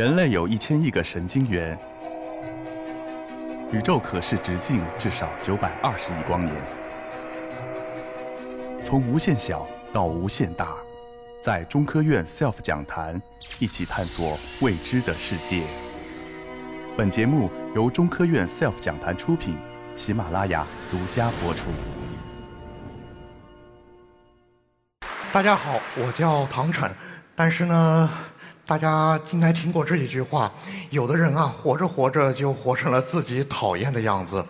人类有一千亿个神经元，宇宙可视直径至少九百二十亿光年。从无限小到无限大，在中科院 SELF 讲坛一起探索未知的世界。本节目由中科院 SELF 讲坛出品，喜马拉雅独家播出。大家好，我叫唐晨，但是呢。大家应该听过这一句话：有的人啊，活着活着就活成了自己讨厌的样子，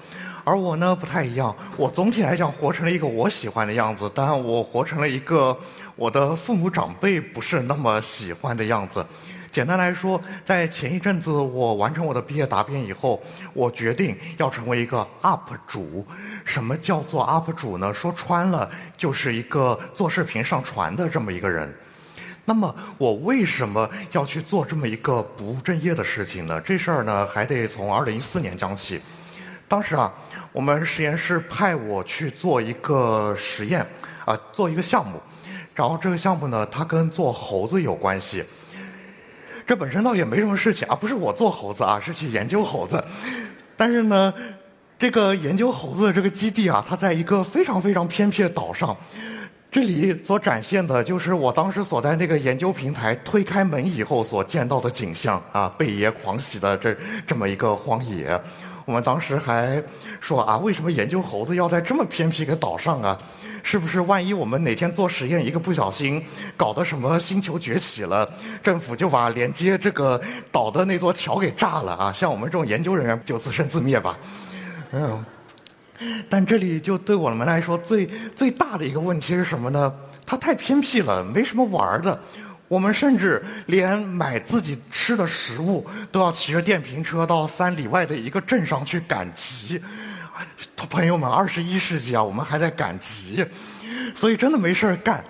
而我呢不太一样。我总体来讲活成了一个我喜欢的样子，但我活成了一个我的父母长辈不是那么喜欢的样子。简单来说，在前一阵子我完成我的毕业答辩以后，我决定要成为一个 UP 主。什么叫做 UP 主呢？说穿了，就是一个做视频上传的这么一个人。那么我为什么要去做这么一个不务正业的事情呢？这事儿呢还得从二零一四年讲起。当时啊，我们实验室派我去做一个实验，啊，做一个项目。然后这个项目呢，它跟做猴子有关系。这本身倒也没什么事情啊，不是我做猴子啊，是去研究猴子。但是呢，这个研究猴子的这个基地啊，它在一个非常非常偏僻的岛上。这里所展现的就是我当时所在那个研究平台推开门以后所见到的景象啊，贝爷狂喜的这这么一个荒野。我们当时还说啊，为什么研究猴子要在这么偏僻个岛上啊？是不是万一我们哪天做实验一个不小心搞得什么星球崛起了，政府就把连接这个岛的那座桥给炸了啊？像我们这种研究人员就自生自灭吧。嗯。但这里就对我们来说最最大的一个问题是什么呢？它太偏僻了，没什么玩的。我们甚至连买自己吃的食物都要骑着电瓶车到三里外的一个镇上去赶集。朋友们，二十一世纪啊，我们还在赶集，所以真的没事儿干。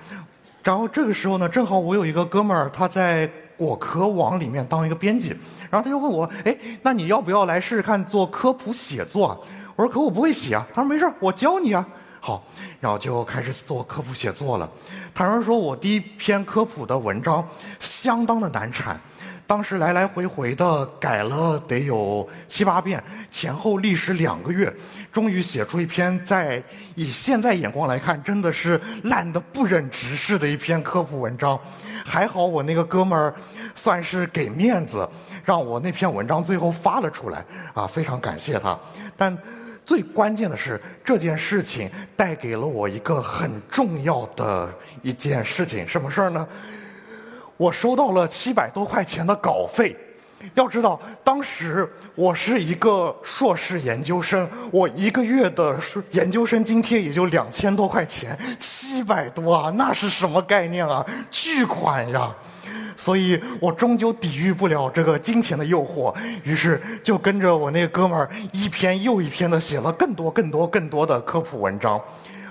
然后这个时候呢，正好我有一个哥们儿，他在果壳网里面当一个编辑，然后他就问我：“哎，那你要不要来试试看做科普写作？”我说：“可我不会写啊。”他说：“没事我教你啊。”好，然后就开始做科普写作了。坦然说，我第一篇科普的文章相当的难产，当时来来回回的改了得有七八遍，前后历时两个月，终于写出一篇在以现在眼光来看，真的是烂的不忍直视的一篇科普文章。还好我那个哥们儿算是给面子，让我那篇文章最后发了出来啊，非常感谢他。但最关键的是，这件事情带给了我一个很重要的一件事情，什么事儿呢？我收到了七百多块钱的稿费。要知道，当时我是一个硕士研究生，我一个月的研究生津贴也就两千多块钱，七百多啊，那是什么概念啊？巨款呀！所以我终究抵御不了这个金钱的诱惑，于是就跟着我那哥们儿一篇又一篇的写了更多、更多、更多的科普文章。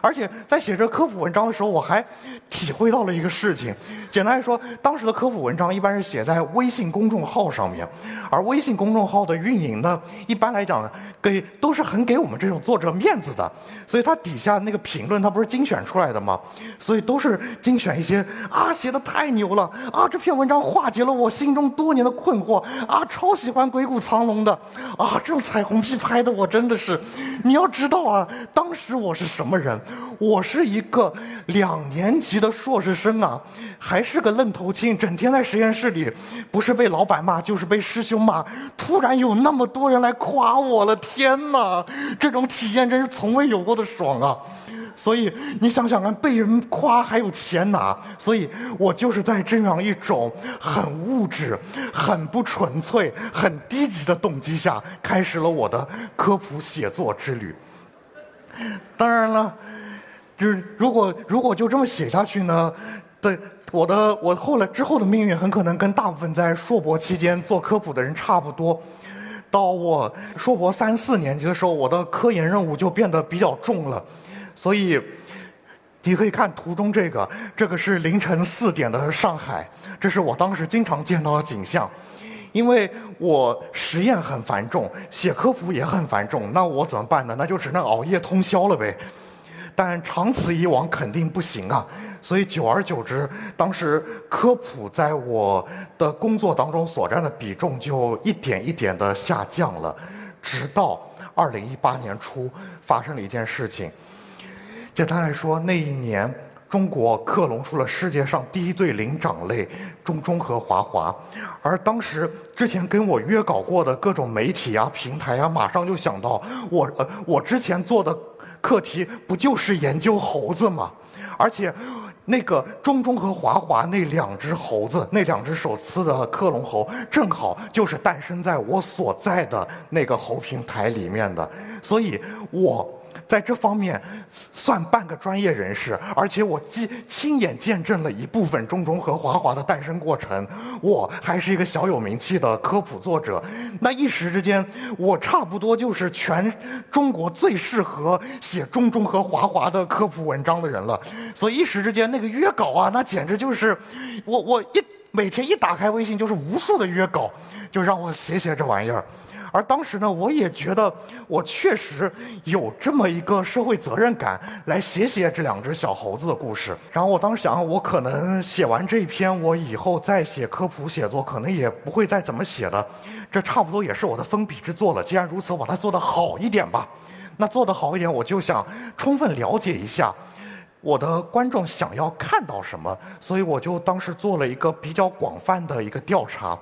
而且在写这科普文章的时候，我还体会到了一个事情。简单来说，当时的科普文章一般是写在微信公众号上面，而微信公众号的运营呢，一般来讲给都是很给我们这种作者面子的，所以它底下那个评论它不是精选出来的吗？所以都是精选一些啊，写的太牛了啊，这篇文章化解了我心中多年的困惑啊，超喜欢鬼谷藏龙的啊，这种彩虹屁拍的我真的是，你要知道啊，当时我是什么人？我是一个两年级的硕士生啊，还是个愣头青，整天在实验室里，不是被老板骂，就是被师兄骂。突然有那么多人来夸我了，天哪！这种体验真是从未有过的爽啊！所以你想想看，被人夸还有钱拿，所以我就是在这样一种很物质、很不纯粹、很低级的动机下，开始了我的科普写作之旅。当然了。就是如果如果就这么写下去呢，对我的我后来之后的命运很可能跟大部分在硕博期间做科普的人差不多。到我硕博三四年级的时候，我的科研任务就变得比较重了。所以你可以看图中这个，这个是凌晨四点的上海，这是我当时经常见到的景象。因为我实验很繁重，写科普也很繁重，那我怎么办呢？那就只能熬夜通宵了呗。但长此以往肯定不行啊，所以久而久之，当时科普在我的工作当中所占的比重就一点一点的下降了，直到二零一八年初发生了一件事情。简单来说，那一年。中国克隆出了世界上第一对灵长类中中和华华，而当时之前跟我约稿过的各种媒体啊、平台啊，马上就想到我呃，我之前做的课题不就是研究猴子吗？而且那个中中和华华那两只猴子，那两只手撕的克隆猴，正好就是诞生在我所在的那个猴平台里面的，所以我。在这方面算半个专业人士，而且我亲亲眼见证了一部分中中和华华的诞生过程。我还是一个小有名气的科普作者，那一时之间，我差不多就是全中国最适合写中中和华华的科普文章的人了。所以一时之间，那个约稿啊，那简直就是我我一每天一打开微信就是无数的约稿，就让我写写这玩意儿。而当时呢，我也觉得我确实有这么一个社会责任感，来写写这两只小猴子的故事。然后我当时想，我可能写完这一篇，我以后再写科普写作，可能也不会再怎么写了。这差不多也是我的封笔之作了。既然如此，我把它做得好一点吧。那做得好一点，我就想充分了解一下我的观众想要看到什么，所以我就当时做了一个比较广泛的一个调查。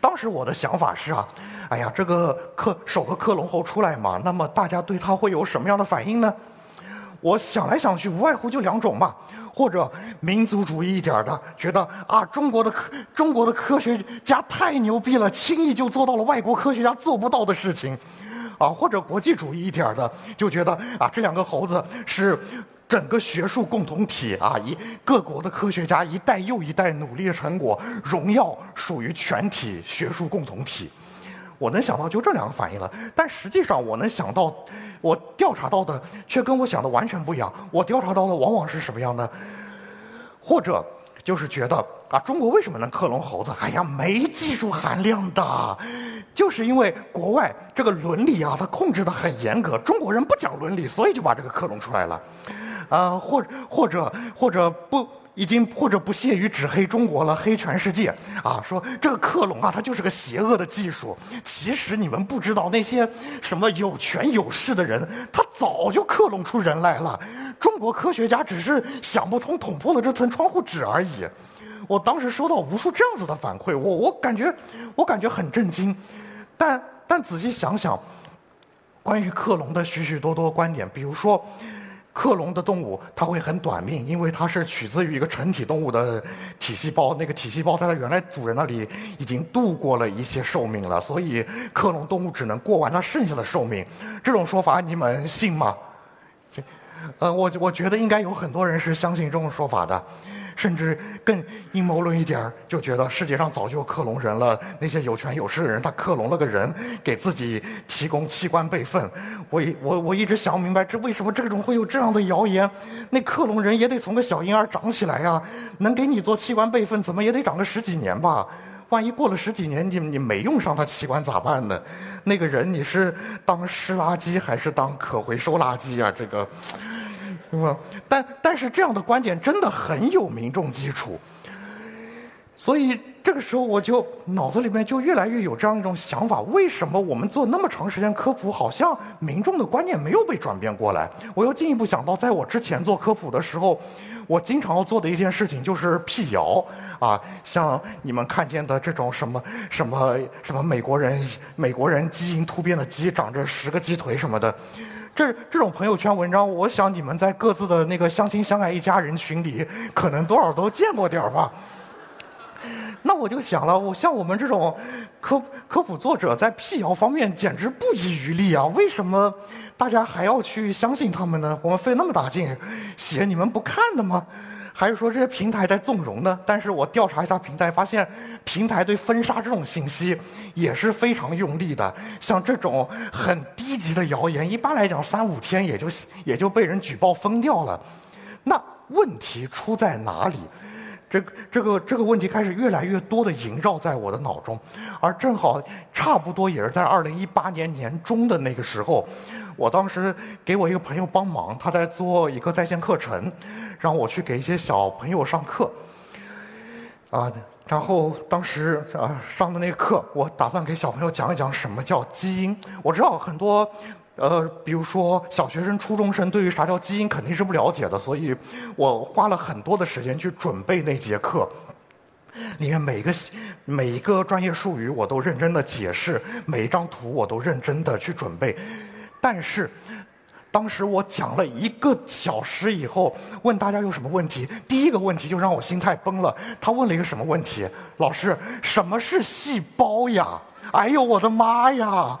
当时我的想法是啊。哎呀，这个克首个克隆猴出来嘛，那么大家对他会有什么样的反应呢？我想来想去，无外乎就两种嘛，或者民族主义一点的，觉得啊，中国的科中国的科学家太牛逼了，轻易就做到了外国科学家做不到的事情，啊，或者国际主义一点的，就觉得啊，这两个猴子是整个学术共同体啊，一各国的科学家一代又一代努力的成果，荣耀属于全体学术共同体。我能想到就这两个反应了，但实际上我能想到，我调查到的却跟我想的完全不一样。我调查到的往往是什么样呢？或者就是觉得啊，中国为什么能克隆猴子？哎呀，没技术含量的，就是因为国外这个伦理啊，它控制的很严格，中国人不讲伦理，所以就把这个克隆出来了。啊，或或者或者不。已经或者不屑于只黑中国了，黑全世界啊！说这个克隆啊，它就是个邪恶的技术。其实你们不知道，那些什么有权有势的人，他早就克隆出人来了。中国科学家只是想不通，捅破了这层窗户纸而已。我当时收到无数这样子的反馈，我我感觉我感觉很震惊。但但仔细想想，关于克隆的许许多多观点，比如说。克隆的动物它会很短命，因为它是取自于一个成体动物的体细胞，那个体细胞在它原来主人那里已经度过了一些寿命了，所以克隆动物只能过完它剩下的寿命。这种说法你们信吗？呃，我我觉得应该有很多人是相信这种说法的。甚至更阴谋论一点，就觉得世界上早就克隆人了。那些有权有势的人，他克隆了个人，给自己提供器官备份。我一我我一直想不明白，这为什么这种会有这样的谣言？那克隆人也得从个小婴儿长起来呀，能给你做器官备份，怎么也得长个十几年吧？万一过了十几年，你你没用上他器官咋办呢？那个人你是当湿垃圾还是当可回收垃圾啊？这个。是吧？但但是这样的观点真的很有民众基础，所以这个时候我就脑子里面就越来越有这样一种想法：为什么我们做那么长时间科普，好像民众的观念没有被转变过来？我又进一步想到，在我之前做科普的时候，我经常要做的一件事情就是辟谣啊，像你们看见的这种什么什么什么美国人美国人基因突变的鸡长着十个鸡腿什么的。这这种朋友圈文章，我想你们在各自的那个相亲相爱一家人群里，可能多少都见过点吧。那我就想了，我像我们这种科科普作者，在辟谣方面简直不遗余力啊！为什么大家还要去相信他们呢？我们费那么大劲写，你们不看的吗？还是说这些平台在纵容呢？但是我调查一下平台，发现平台对封杀这种信息也是非常用力的。像这种很低级的谣言，一般来讲三五天也就也就被人举报封掉了。那问题出在哪里？这这个这个问题开始越来越多的萦绕在我的脑中，而正好差不多也是在二零一八年年中的那个时候，我当时给我一个朋友帮忙，他在做一个在线课程，让我去给一些小朋友上课。啊，然后当时啊上的那个课，我打算给小朋友讲一讲什么叫基因。我知道很多。呃，比如说小学生、初中生对于啥叫基因肯定是不了解的，所以我花了很多的时间去准备那节课。里面每一个每一个专业术语我都认真的解释，每一张图我都认真的去准备。但是，当时我讲了一个小时以后，问大家有什么问题，第一个问题就让我心态崩了。他问了一个什么问题？老师，什么是细胞呀？哎呦，我的妈呀！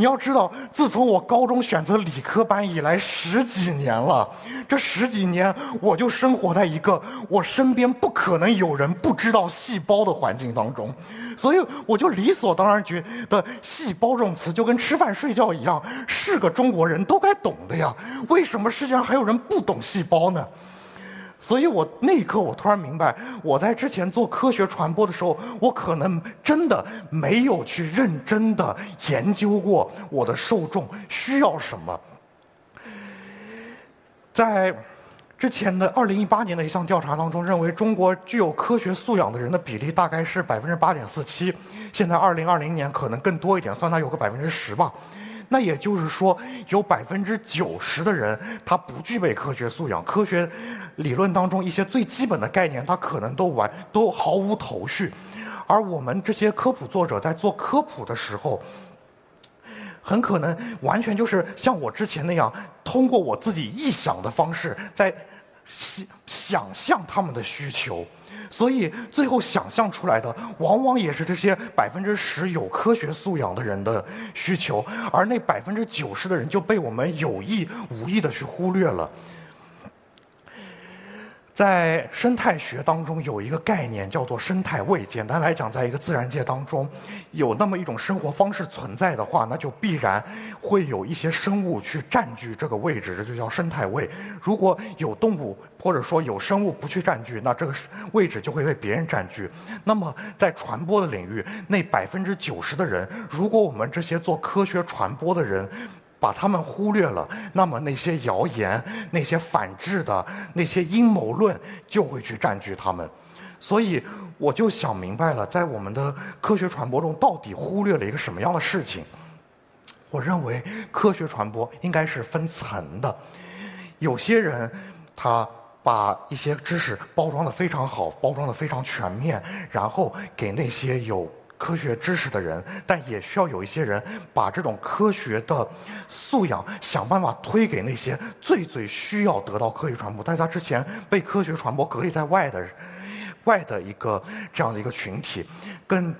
你要知道，自从我高中选择理科班以来十几年了，这十几年我就生活在一个我身边不可能有人不知道细胞的环境当中，所以我就理所当然觉得“细胞”这种词就跟吃饭睡觉一样，是个中国人都该懂的呀。为什么世界上还有人不懂细胞呢？所以我那一刻，我突然明白，我在之前做科学传播的时候，我可能真的没有去认真的研究过我的受众需要什么。在之前的二零一八年的一项调查当中，认为中国具有科学素养的人的比例大概是百分之八点四七，现在二零二零年可能更多一点，算它有个百分之十吧。那也就是说，有百分之九十的人他不具备科学素养，科学理论当中一些最基本的概念，他可能都完都毫无头绪。而我们这些科普作者在做科普的时候，很可能完全就是像我之前那样，通过我自己臆想的方式，在想想象他们的需求。所以最后想象出来的，往往也是这些百分之十有科学素养的人的需求，而那百分之九十的人就被我们有意无意的去忽略了。在生态学当中有一个概念叫做生态位。简单来讲，在一个自然界当中，有那么一种生活方式存在的话，那就必然会有一些生物去占据这个位置，这就叫生态位。如果有动物或者说有生物不去占据，那这个位置就会被别人占据。那么在传播的领域，那百分之九十的人，如果我们这些做科学传播的人，把他们忽略了，那么那些谣言、那些反制的、那些阴谋论就会去占据他们。所以我就想明白了，在我们的科学传播中，到底忽略了一个什么样的事情？我认为科学传播应该是分层的。有些人他把一些知识包装的非常好，包装的非常全面，然后给那些有。科学知识的人，但也需要有一些人把这种科学的素养想办法推给那些最最需要得到科学传播，在他之前被科学传播隔离在外的外的一个这样的一个群体，跟。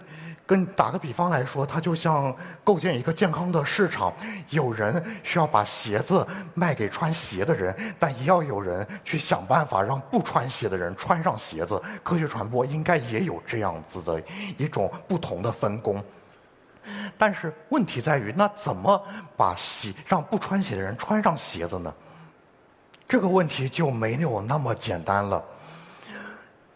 跟打个比方来说，它就像构建一个健康的市场，有人需要把鞋子卖给穿鞋的人，但也要有人去想办法让不穿鞋的人穿上鞋子。科学传播应该也有这样子的一种不同的分工。但是问题在于，那怎么把鞋让不穿鞋的人穿上鞋子呢？这个问题就没有那么简单了。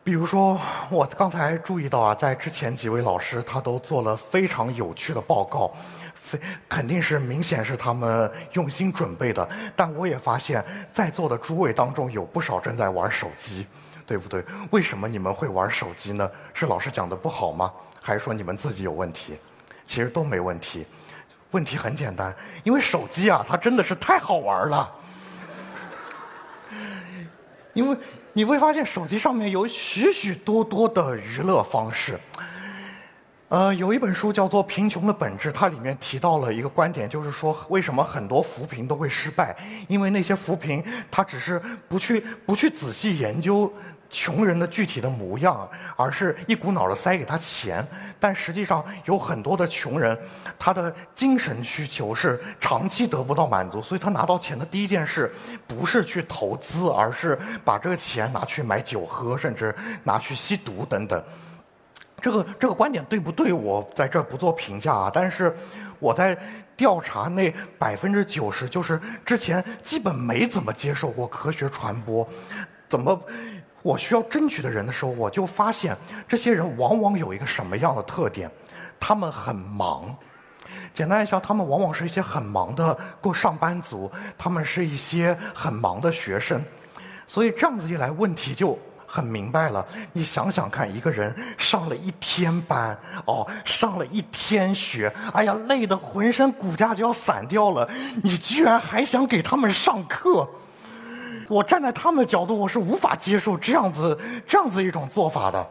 比如说，我刚才注意到啊，在之前几位老师他都做了非常有趣的报告，非肯定是明显是他们用心准备的。但我也发现，在座的诸位当中有不少正在玩手机，对不对？为什么你们会玩手机呢？是老师讲的不好吗？还是说你们自己有问题？其实都没问题，问题很简单，因为手机啊，它真的是太好玩了，因为。你会发现手机上面有许许多多的娱乐方式。呃，有一本书叫做《贫穷的本质》，它里面提到了一个观点，就是说为什么很多扶贫都会失败？因为那些扶贫，他只是不去不去仔细研究。穷人的具体的模样，而是一股脑的塞给他钱，但实际上有很多的穷人，他的精神需求是长期得不到满足，所以他拿到钱的第一件事不是去投资，而是把这个钱拿去买酒喝，甚至拿去吸毒等等。这个这个观点对不对？我在这不做评价啊。但是我在调查那百分之九十，就是之前基本没怎么接受过科学传播，怎么？我需要争取的人的时候，我就发现这些人往往有一个什么样的特点？他们很忙。简单一下，他们往往是一些很忙的过上班族，他们是一些很忙的学生，所以这样子一来，问题就很明白了。你想想看，一个人上了一天班，哦，上了一天学，哎呀，累得浑身骨架就要散掉了，你居然还想给他们上课？我站在他们的角度，我是无法接受这样子这样子一种做法的。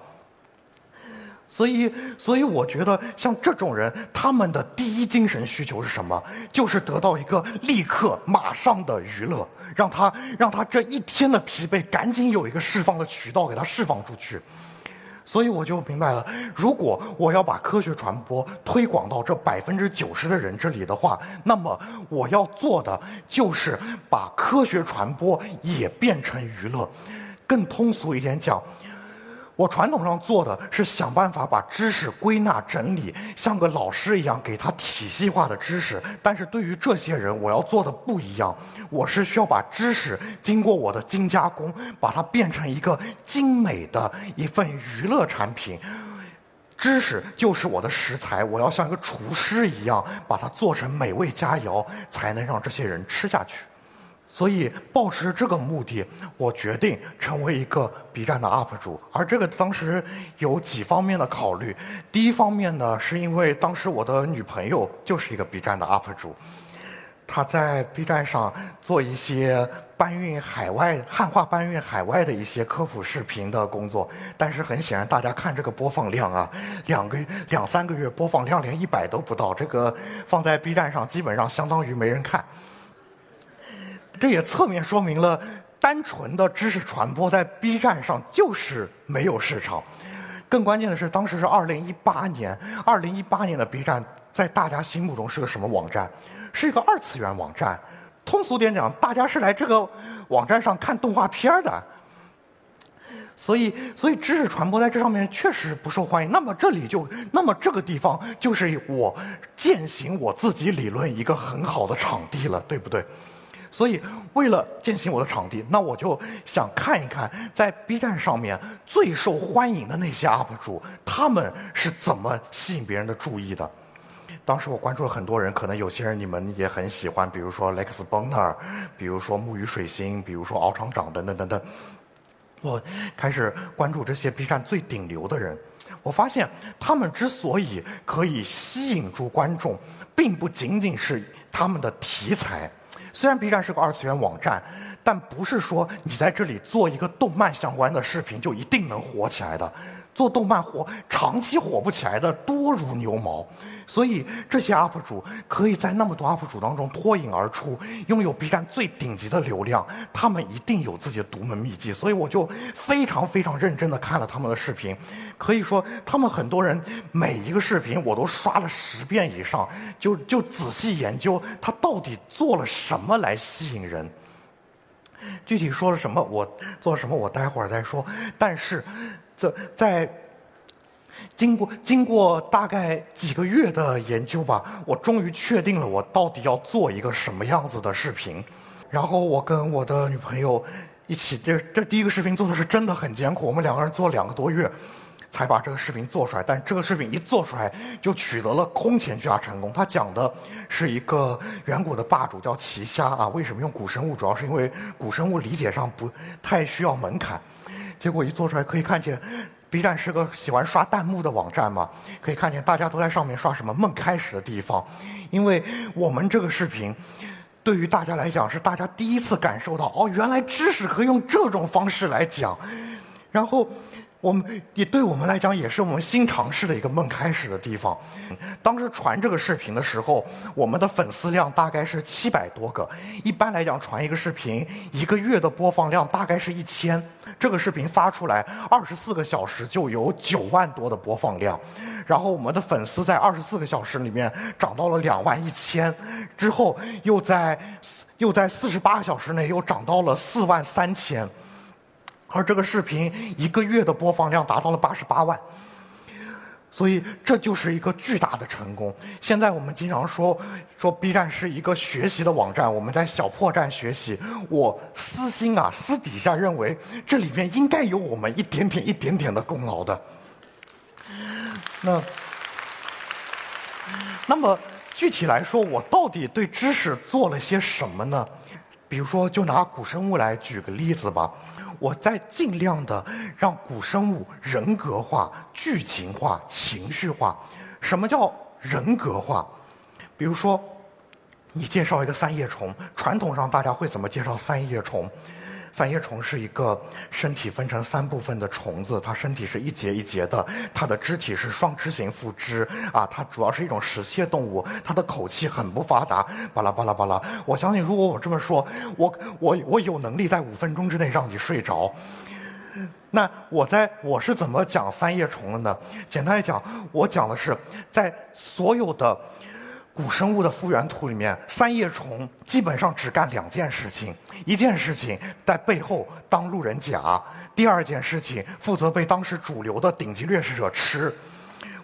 所以，所以我觉得像这种人，他们的第一精神需求是什么？就是得到一个立刻、马上的娱乐，让他让他这一天的疲惫赶紧有一个释放的渠道，给他释放出去。所以我就明白了，如果我要把科学传播推广到这百分之九十的人这里的话，那么我要做的就是把科学传播也变成娱乐。更通俗一点讲。我传统上做的是想办法把知识归纳整理，像个老师一样给他体系化的知识。但是对于这些人，我要做的不一样。我是需要把知识经过我的精加工，把它变成一个精美的一份娱乐产品。知识就是我的食材，我要像一个厨师一样把它做成美味佳肴，才能让这些人吃下去。所以，抱持这个目的，我决定成为一个 B 站的 UP 主。而这个当时有几方面的考虑。第一方面呢，是因为当时我的女朋友就是一个 B 站的 UP 主，她在 B 站上做一些搬运海外汉化搬运海外的一些科普视频的工作。但是很显然，大家看这个播放量啊，两个两三个月播放量连一百都不到，这个放在 B 站上基本上相当于没人看。这也侧面说明了，单纯的知识传播在 B 站上就是没有市场。更关键的是，当时是二零一八年，二零一八年的 B 站在大家心目中是个什么网站？是一个二次元网站。通俗点讲，大家是来这个网站上看动画片的。所以，所以知识传播在这上面确实不受欢迎。那么这里就，那么这个地方就是我践行我自己理论一个很好的场地了，对不对？所以，为了践行我的场地，那我就想看一看，在 B 站上面最受欢迎的那些 UP 主，他们是怎么吸引别人的注意的。当时我关注了很多人，可能有些人你们也很喜欢，比如说 Lex Bonner，比如说木鱼水星，比如说敖厂长等等等等。我开始关注这些 B 站最顶流的人，我发现他们之所以可以吸引住观众，并不仅仅是他们的题材。虽然 B 站是个二次元网站，但不是说你在这里做一个动漫相关的视频就一定能火起来的。做动漫火，长期火不起来的多如牛毛。所以这些 UP 主可以在那么多 UP 主当中脱颖而出，拥有 B 站最顶级的流量。他们一定有自己的独门秘籍，所以我就非常非常认真的看了他们的视频。可以说，他们很多人每一个视频我都刷了十遍以上，就就仔细研究他到底做了什么来吸引人。具体说了什么，我做什么，我待会儿再说。但是，这在经过经过大概几个月的研究吧，我终于确定了我到底要做一个什么样子的视频。然后我跟我的女朋友一起，这这第一个视频做的是真的很艰苦，我们两个人做两个多月。才把这个视频做出来，但这个视频一做出来就取得了空前巨大成功。他讲的是一个远古的霸主叫奇虾啊，为什么用古生物？主要是因为古生物理解上不太需要门槛。结果一做出来，可以看见，B 站是个喜欢刷弹幕的网站嘛，可以看见大家都在上面刷什么梦开始的地方，因为我们这个视频对于大家来讲是大家第一次感受到哦，原来知识可以用这种方式来讲，然后。我们也对我们来讲，也是我们新尝试的一个梦开始的地方。当时传这个视频的时候，我们的粉丝量大概是七百多个。一般来讲，传一个视频，一个月的播放量大概是一千。这个视频发出来，二十四个小时就有九万多的播放量。然后我们的粉丝在二十四个小时里面涨到了两万一千，之后又在又在四十八小时内又涨到了四万三千。而这个视频一个月的播放量达到了八十八万，所以这就是一个巨大的成功。现在我们经常说说 B 站是一个学习的网站，我们在小破站学习。我私心啊，私底下认为这里面应该有我们一点点、一点点的功劳的。那，那么具体来说，我到底对知识做了些什么呢？比如说，就拿古生物来举个例子吧。我在尽量的让古生物人格化、剧情化、情绪化。什么叫人格化？比如说，你介绍一个三叶虫，传统上大家会怎么介绍三叶虫？三叶虫是一个身体分成三部分的虫子，它身体是一节一节的，它的肢体是双肢型附肢啊，它主要是一种食蟹动物，它的口气很不发达，巴拉巴拉巴拉。我相信，如果我这么说，我我我有能力在五分钟之内让你睡着。那我在我是怎么讲三叶虫的呢？简单来讲，我讲的是在所有的。古生物的复原图里面，三叶虫基本上只干两件事情：一件事情在背后当路人甲，第二件事情负责被当时主流的顶级掠食者吃。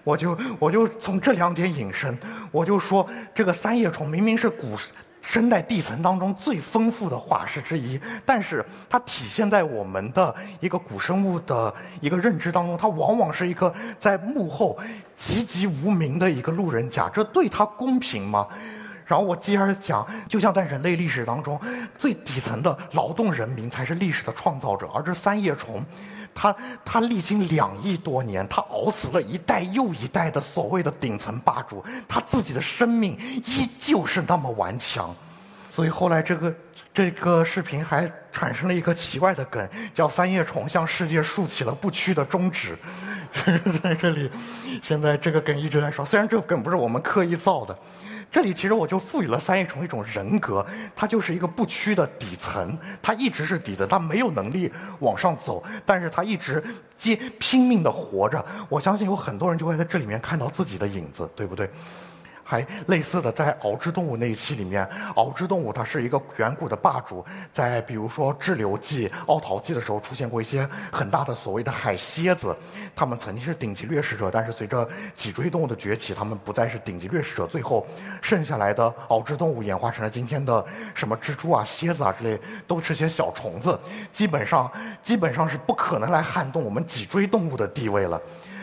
我就我就从这两点引申，我就说这个三叶虫明明是古。生态地层当中最丰富的化石之一，但是它体现在我们的一个古生物的一个认知当中，它往往是一个在幕后籍籍无名的一个路人甲，这对它公平吗？然后我接着讲，就像在人类历史当中，最底层的劳动人民才是历史的创造者，而这三叶虫。他他历经两亿多年，他熬死了一代又一代的所谓的顶层霸主，他自己的生命依旧是那么顽强，所以后来这个这个视频还产生了一个奇怪的梗，叫三叶虫向世界竖起了不屈的中指，在这里，现在这个梗一直在说，虽然这个梗不是我们刻意造的。这里其实我就赋予了三叶虫一种人格，它就是一个不屈的底层，它一直是底层，它没有能力往上走，但是它一直接拼命的活着。我相信有很多人就会在这里面看到自己的影子，对不对？还类似的，在螯肢动物那一期里面，螯肢动物它是一个远古的霸主，在比如说志留纪、奥陶纪的时候出现过一些很大的所谓的海蝎子，它们曾经是顶级掠食者，但是随着脊椎动物的崛起，它们不再是顶级掠食者，最后剩下来的螯肢动物演化成了今天的什么蜘蛛啊、蝎子啊之类，都是些小虫子，基本上基本上是不可能来撼动我们脊椎动物的地位了。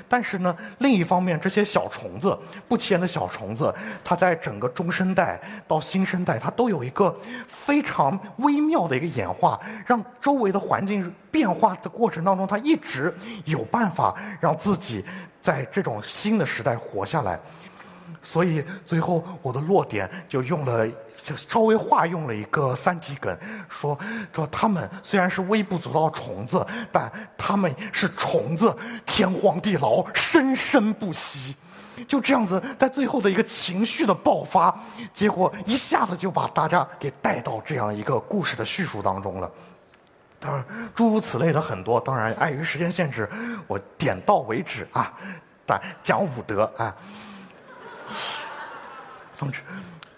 但是呢，另一方面，这些小虫子，不起眼的小虫子，它在整个中生代到新生代，它都有一个非常微妙的一个演化，让周围的环境变化的过程当中，它一直有办法让自己在这种新的时代活下来。所以最后我的落点就用了。就稍微化用了一个三体梗，说说他们虽然是微不足道虫子，但他们是虫子，天荒地老，生生不息。就这样子，在最后的一个情绪的爆发，结果一下子就把大家给带到这样一个故事的叙述当中了。当然，诸如此类的很多，当然碍于时间限制，我点到为止啊，但讲武德啊。总之。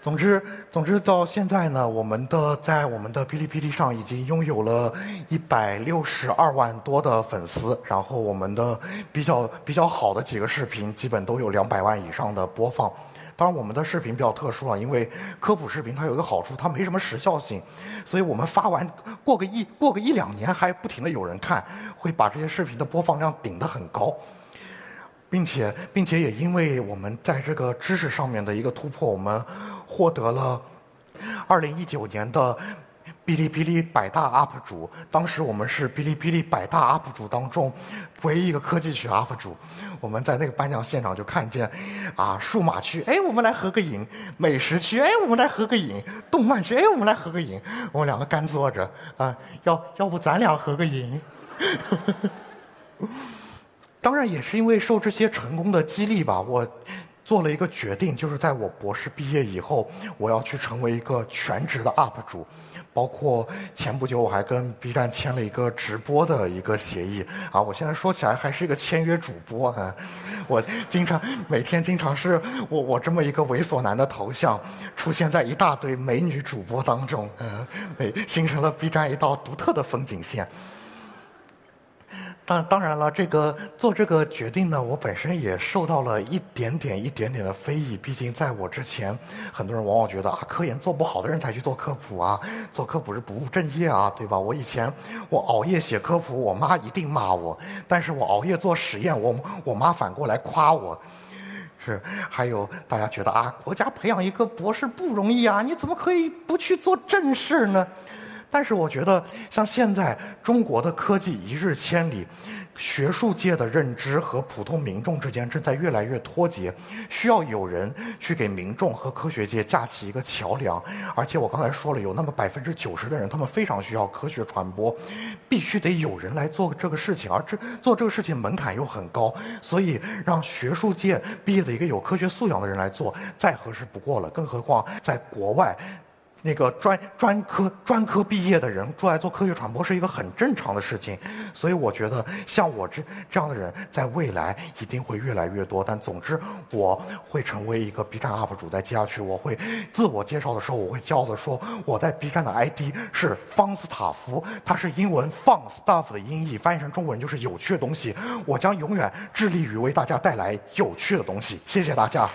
总之，总之到现在呢，我们的在我们的哔哩哔哩上已经拥有了一百六十二万多的粉丝，然后我们的比较比较好的几个视频基本都有两百万以上的播放。当然，我们的视频比较特殊啊，因为科普视频它有一个好处，它没什么时效性，所以我们发完过个一过个一两年还不停的有人看，会把这些视频的播放量顶得很高。并且，并且也因为我们在这个知识上面的一个突破，我们。获得了二零一九年的哔哩哔哩百大 UP 主，当时我们是哔哩哔哩百大 UP 主当中唯一一个科技区 UP 主。我们在那个颁奖现场就看见，啊，数码区，哎，我们来合个影；美食区，哎，我们来合个影；动漫区，哎，我们来合个影。我们两个干坐着，啊，要要不咱俩合个影？当然也是因为受这些成功的激励吧，我。做了一个决定，就是在我博士毕业以后，我要去成为一个全职的 UP 主。包括前不久我还跟 B 站签了一个直播的一个协议啊，我现在说起来还是一个签约主播啊。我经常每天经常是我我这么一个猥琐男的头像出现在一大堆美女主播当中，嗯，形成了 B 站一道独特的风景线。当当然了，这个做这个决定呢，我本身也受到了一点点、一点点的非议。毕竟在我之前，很多人往往觉得啊，科研做不好的人才去做科普啊，做科普是不务正业啊，对吧？我以前我熬夜写科普，我妈一定骂我；但是我熬夜做实验，我我妈反过来夸我。是，还有大家觉得啊，国家培养一个博士不容易啊，你怎么可以不去做正事呢？但是我觉得，像现在中国的科技一日千里，学术界的认知和普通民众之间正在越来越脱节，需要有人去给民众和科学界架起一个桥梁。而且我刚才说了，有那么百分之九十的人，他们非常需要科学传播，必须得有人来做这个事情，而这做这个事情门槛又很高，所以让学术界毕业的一个有科学素养的人来做，再合适不过了。更何况在国外。那个专专科专科毕业的人出来做科学传播是一个很正常的事情，所以我觉得像我这这样的人在未来一定会越来越多。但总之，我会成为一个 B 站 UP 主。在接下去，我会自我介绍的时候，我会骄傲的说，我在 B 站的 ID 是方斯塔夫，它是英文 fun stuff 的音译，翻译成中文就是有趣的东西。我将永远致力于为大家带来有趣的东西。谢谢大家。